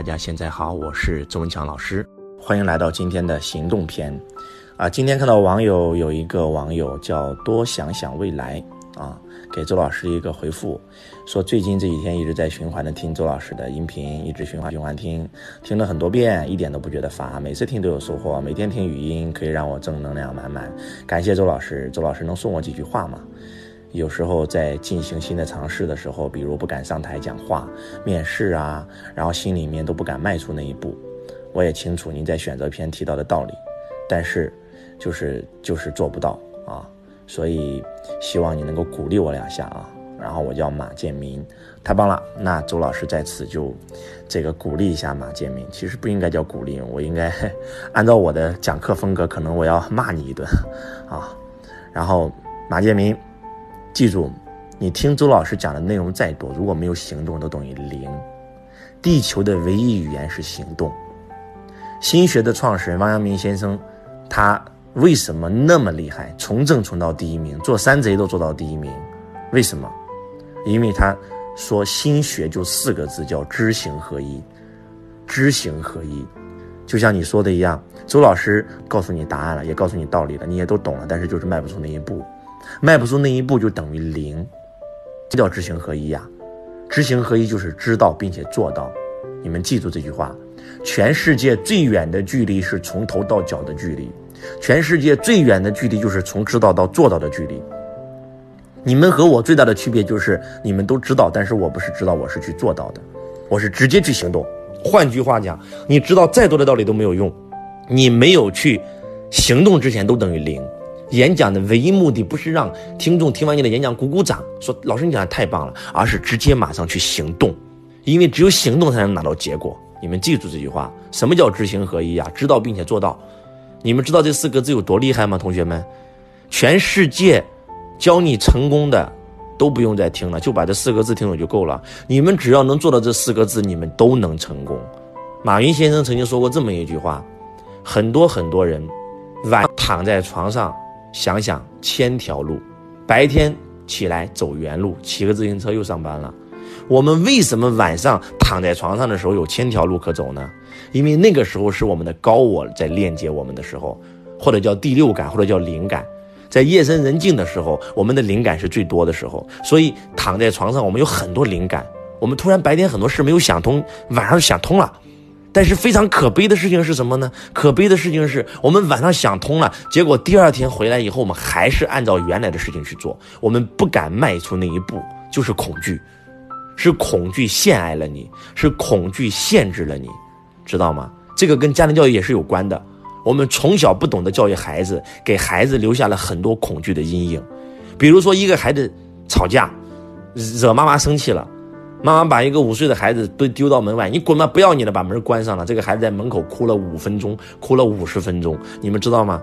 大家现在好，我是周文强老师，欢迎来到今天的行动篇。啊，今天看到网友有一个网友叫多想想未来啊，给周老师一个回复，说最近这几天一直在循环的听周老师的音频，一直循环循环听，听了很多遍，一点都不觉得乏，每次听都有收获，每天听语音可以让我正能量满满。感谢周老师，周老师能送我几句话吗？有时候在进行新的尝试的时候，比如不敢上台讲话、面试啊，然后心里面都不敢迈出那一步。我也清楚您在选择篇提到的道理，但是就是就是做不到啊，所以希望你能够鼓励我两下啊。然后我叫马建民，太棒了。那周老师在此就这个鼓励一下马建民，其实不应该叫鼓励，我应该 按照我的讲课风格，可能我要骂你一顿啊。然后马建民。记住，你听周老师讲的内容再多，如果没有行动，都等于零。地球的唯一语言是行动。心学的创始人王阳明先生，他为什么那么厉害？从政从到第一名，做山贼都做到第一名，为什么？因为他说心学就四个字，叫知行合一。知行合一，就像你说的一样，周老师告诉你答案了，也告诉你道理了，你也都懂了，但是就是迈不出那一步。迈不出那一步就等于零，这叫知行合一呀。知行合一就是知道并且做到。你们记住这句话：全世界最远的距离是从头到脚的距离，全世界最远的距离就是从知道到做到的距离。你们和我最大的区别就是你们都知道，但是我不是知道，我是去做到的，我是直接去行动。换句话讲，你知道再多的道理都没有用，你没有去行动之前都等于零。演讲的唯一目的不是让听众听完你的演讲鼓鼓掌，说老师你讲的太棒了，而是直接马上去行动，因为只有行动才能拿到结果。你们记住这句话，什么叫知行合一啊？知道并且做到。你们知道这四个字有多厉害吗？同学们，全世界教你成功的都不用再听了，就把这四个字听懂就够了。你们只要能做到这四个字，你们都能成功。马云先生曾经说过这么一句话：很多很多人晚躺在床上。想想千条路，白天起来走原路，骑个自行车又上班了。我们为什么晚上躺在床上的时候有千条路可走呢？因为那个时候是我们的高我在链接我们的时候，或者叫第六感，或者叫灵感。在夜深人静的时候，我们的灵感是最多的时候。所以躺在床上，我们有很多灵感。我们突然白天很多事没有想通，晚上想通了。但是非常可悲的事情是什么呢？可悲的事情是我们晚上想通了，结果第二天回来以后，我们还是按照原来的事情去做，我们不敢迈出那一步，就是恐惧，是恐惧陷害了你，是恐惧限制了你，知道吗？这个跟家庭教育也是有关的。我们从小不懂得教育孩子，给孩子留下了很多恐惧的阴影，比如说一个孩子吵架，惹妈妈生气了。妈妈把一个五岁的孩子都丢到门外，你滚吧，不要你了，把门关上了。这个孩子在门口哭了五分钟，哭了五十分钟，你们知道吗？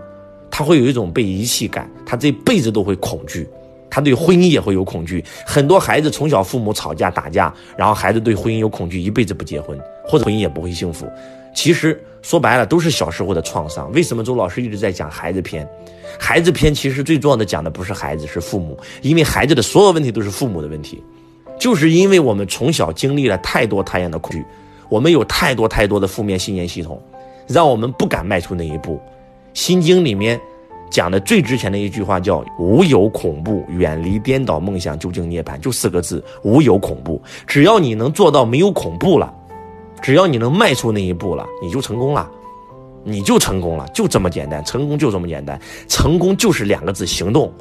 他会有一种被遗弃感，他这辈子都会恐惧，他对婚姻也会有恐惧。很多孩子从小父母吵架打架，然后孩子对婚姻有恐惧，一辈子不结婚，或者婚姻也不会幸福。其实说白了都是小时候的创伤。为什么周老师一直在讲孩子篇？孩子篇其实最重要的讲的不是孩子，是父母，因为孩子的所有问题都是父母的问题。就是因为我们从小经历了太多太样的恐惧，我们有太多太多的负面信念系统，让我们不敢迈出那一步。《心经》里面讲的最值钱的一句话叫“无有恐怖，远离颠倒梦想，究竟涅槃”，就四个字：无有恐怖。只要你能做到没有恐怖了，只要你能迈出那一步了，你就成功了，你就成功了，就这么简单。成功就这么简单，成功就是两个字：行动。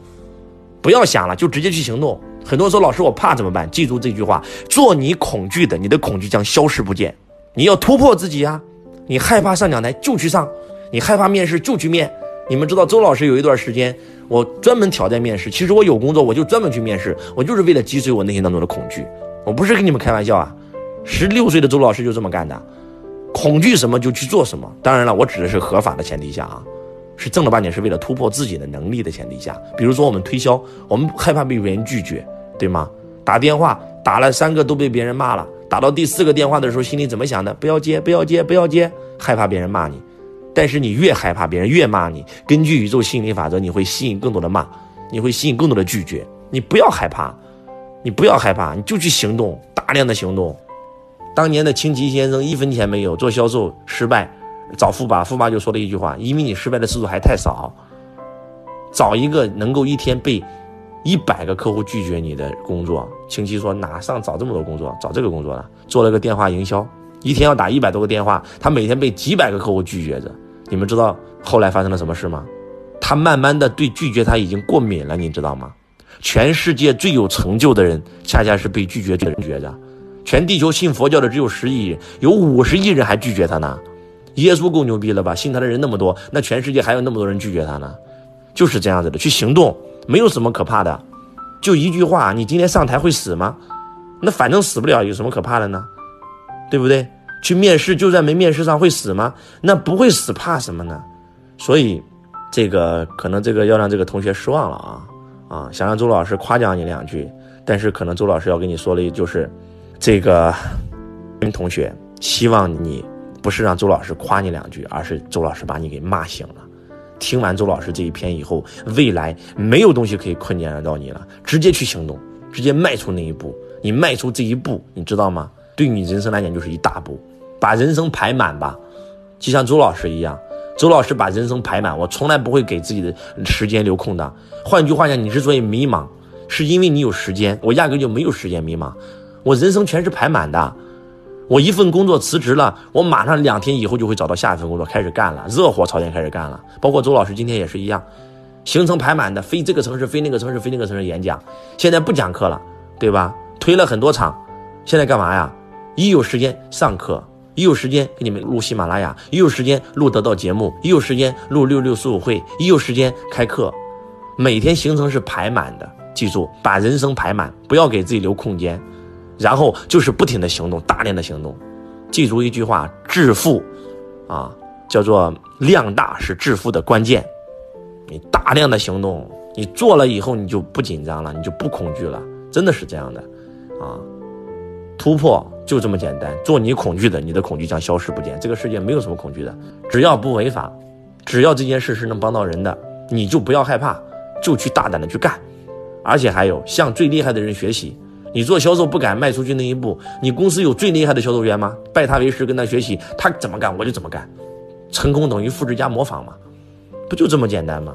不要想了，就直接去行动。很多人说老师我怕怎么办？记住这句话：做你恐惧的，你的恐惧将消失不见。你要突破自己呀！你害怕上讲台就去上，你害怕面试就去面。你们知道周老师有一段时间，我专门挑战面试。其实我有工作，我就专门去面试，我就是为了击碎我内心当中的恐惧。我不是跟你们开玩笑啊！十六岁的周老师就这么干的，恐惧什么就去做什么。当然了，我指的是合法的前提下啊。是正儿八经是为了突破自己的能力的前提下，比如说我们推销，我们害怕被别人拒绝，对吗？打电话打了三个都被别人骂了，打到第四个电话的时候，心里怎么想的？不要接，不要接，不要接，害怕别人骂你。但是你越害怕别人越骂你，根据宇宙心理法则，你会吸引更多的骂，你会吸引更多的拒绝。你不要害怕，你不要害怕，你就去行动，大量的行动。当年的清奇先生一分钱没有，做销售失败，找富爸，富爸就说了一句话：因为你失败的次数还太少，找一个能够一天被一百个客户拒绝你的工作。清奇说哪上找这么多工作，找这个工作了，做了个电话营销，一天要打一百多个电话，他每天被几百个客户拒绝着。你们知道后来发生了什么事吗？他慢慢的对拒绝他已经过敏了，你知道吗？全世界最有成就的人，恰恰是被拒绝的人觉着。全地球信佛教的只有十亿人，有五十亿人还拒绝他呢。耶稣够牛逼了吧？信他的人那么多，那全世界还有那么多人拒绝他呢？就是这样子的，去行动，没有什么可怕的。就一句话，你今天上台会死吗？那反正死不了，有什么可怕的呢？对不对？去面试，就算没面试上会死吗？那不会死，怕什么呢？所以，这个可能这个要让这个同学失望了啊啊！想让周老师夸奖你两句，但是可能周老师要跟你说的就是。这个同学，希望你不是让周老师夸你两句，而是周老师把你给骂醒了。听完周老师这一篇以后，未来没有东西可以困难到你了，直接去行动，直接迈出那一步。你迈出这一步，你知道吗？对你人生来讲就是一大步。把人生排满吧，就像周老师一样。周老师把人生排满，我从来不会给自己的时间留空的。换句话讲，你之所以迷茫，是因为你有时间，我压根就没有时间迷茫。我人生全是排满的，我一份工作辞职了，我马上两天以后就会找到下一份工作开始干了，热火朝天开始干了。包括周老师今天也是一样，行程排满的，飞这个城市，飞那个城市，飞那个城市演讲。现在不讲课了，对吧？推了很多场，现在干嘛呀？一有时间上课，一有时间给你们录喜马拉雅，一有时间录得到节目，一有时间录六六四五会，一有时间开课，每天行程是排满的。记住，把人生排满，不要给自己留空间。然后就是不停的行动，大量的行动。记住一句话：致富，啊，叫做量大是致富的关键。你大量的行动，你做了以后，你就不紧张了，你就不恐惧了，真的是这样的，啊，突破就这么简单。做你恐惧的，你的恐惧将消失不见。这个世界没有什么恐惧的，只要不违法，只要这件事是能帮到人的，你就不要害怕，就去大胆的去干。而且还有向最厉害的人学习。你做销售不敢迈出去那一步，你公司有最厉害的销售员吗？拜他为师，跟他学习，他怎么干我就怎么干，成功等于复制加模仿嘛，不就这么简单吗？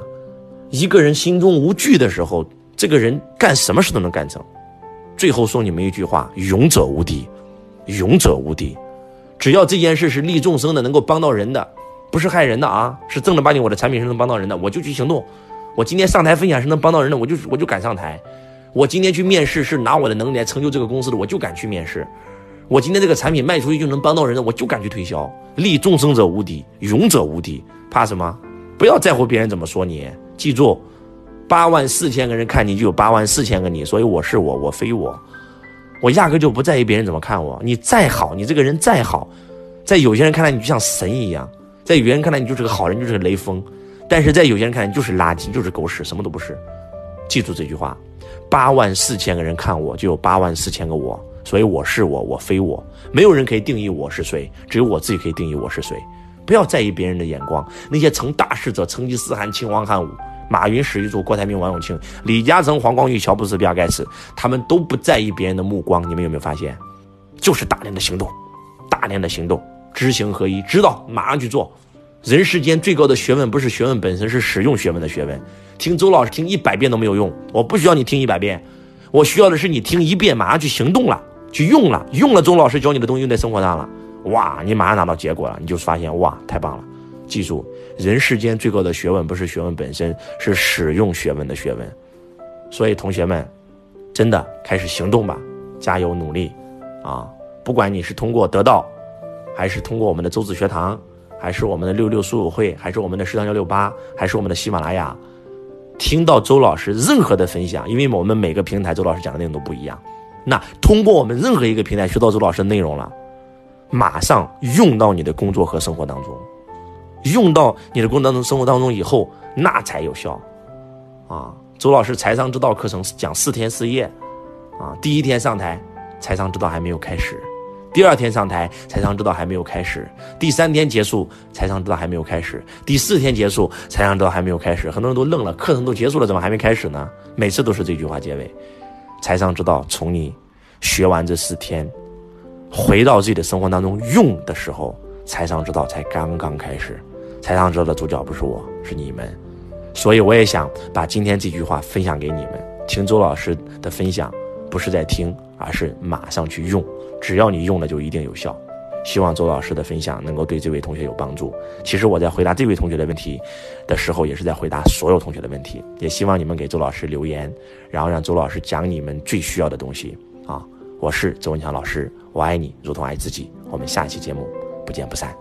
一个人心中无惧的时候，这个人干什么事都能干成。最后送你们一句话：勇者无敌，勇者无敌。只要这件事是利众生的，能够帮到人的，不是害人的啊，是正儿八经我的产品是能帮到人的，我就去行动。我今天上台分享是能帮到人的，我就我就敢上台。我今天去面试是拿我的能力来成就这个公司的，我就敢去面试。我今天这个产品卖出去就能帮到人的，我就敢去推销。利众生者无敌，勇者无敌，怕什么？不要在乎别人怎么说你，记住，八万四千个人看你就有八万四千个你，所以我是我，我非我，我压根就不在意别人怎么看我。你再好，你这个人再好，在有些人看来你就像神一样，在有些人看来你就是个好人，就是个雷锋，但是在有些人看来你就是垃圾，就是狗屎，什么都不是。记住这句话。八万四千个人看我，就有八万四千个我，所以我是我，我非我，没有人可以定义我是谁，只有我自己可以定义我是谁。不要在意别人的眼光，那些成大事者，成吉思汗、秦王汉武、马云、史玉柱、郭台铭、王永庆、李嘉诚、黄光裕、乔布斯、比尔盖茨，他们都不在意别人的目光。你们有没有发现？就是大量的行动，大量的行动，知行合一，知道马上去做。人世间最高的学问不是学问本身，是使用学问的学问。听周老师听一百遍都没有用，我不需要你听一百遍，我需要的是你听一遍，马上去行动了，去用了，用了周老师教你的东西用在生活上了，哇，你马上拿到结果了，你就发现哇，太棒了！记住，人世间最高的学问不是学问本身，是使用学问的学问。所以同学们，真的开始行动吧，加油努力啊！不管你是通过得到，还是通过我们的周子学堂，还是我们的六六书友会，还是我们的食堂幺六八，还是我们的喜马拉雅。听到周老师任何的分享，因为我们每个平台周老师讲的内容都不一样，那通过我们任何一个平台学到周老师的内容了，马上用到你的工作和生活当中，用到你的工作当中、生活当中以后，那才有效。啊，周老师财商之道课程讲四天四夜，啊，第一天上台，财商之道还没有开始。第二天上台，财商之道还没有开始；第三天结束，财商之道还没有开始；第四天结束，财商之道还没有开始。很多人都愣了，课程都结束了，怎么还没开始呢？每次都是这句话结尾。财商之道从你学完这四天，回到自己的生活当中用的时候，财商之道才刚刚开始。财商之道的主角不是我，是你们。所以我也想把今天这句话分享给你们。听周老师的分享，不是在听，而是马上去用。只要你用了，就一定有效。希望周老师的分享能够对这位同学有帮助。其实我在回答这位同学的问题的时候，也是在回答所有同学的问题。也希望你们给周老师留言，然后让周老师讲你们最需要的东西啊！我是周文强老师，我爱你如同爱自己。我们下期节目不见不散。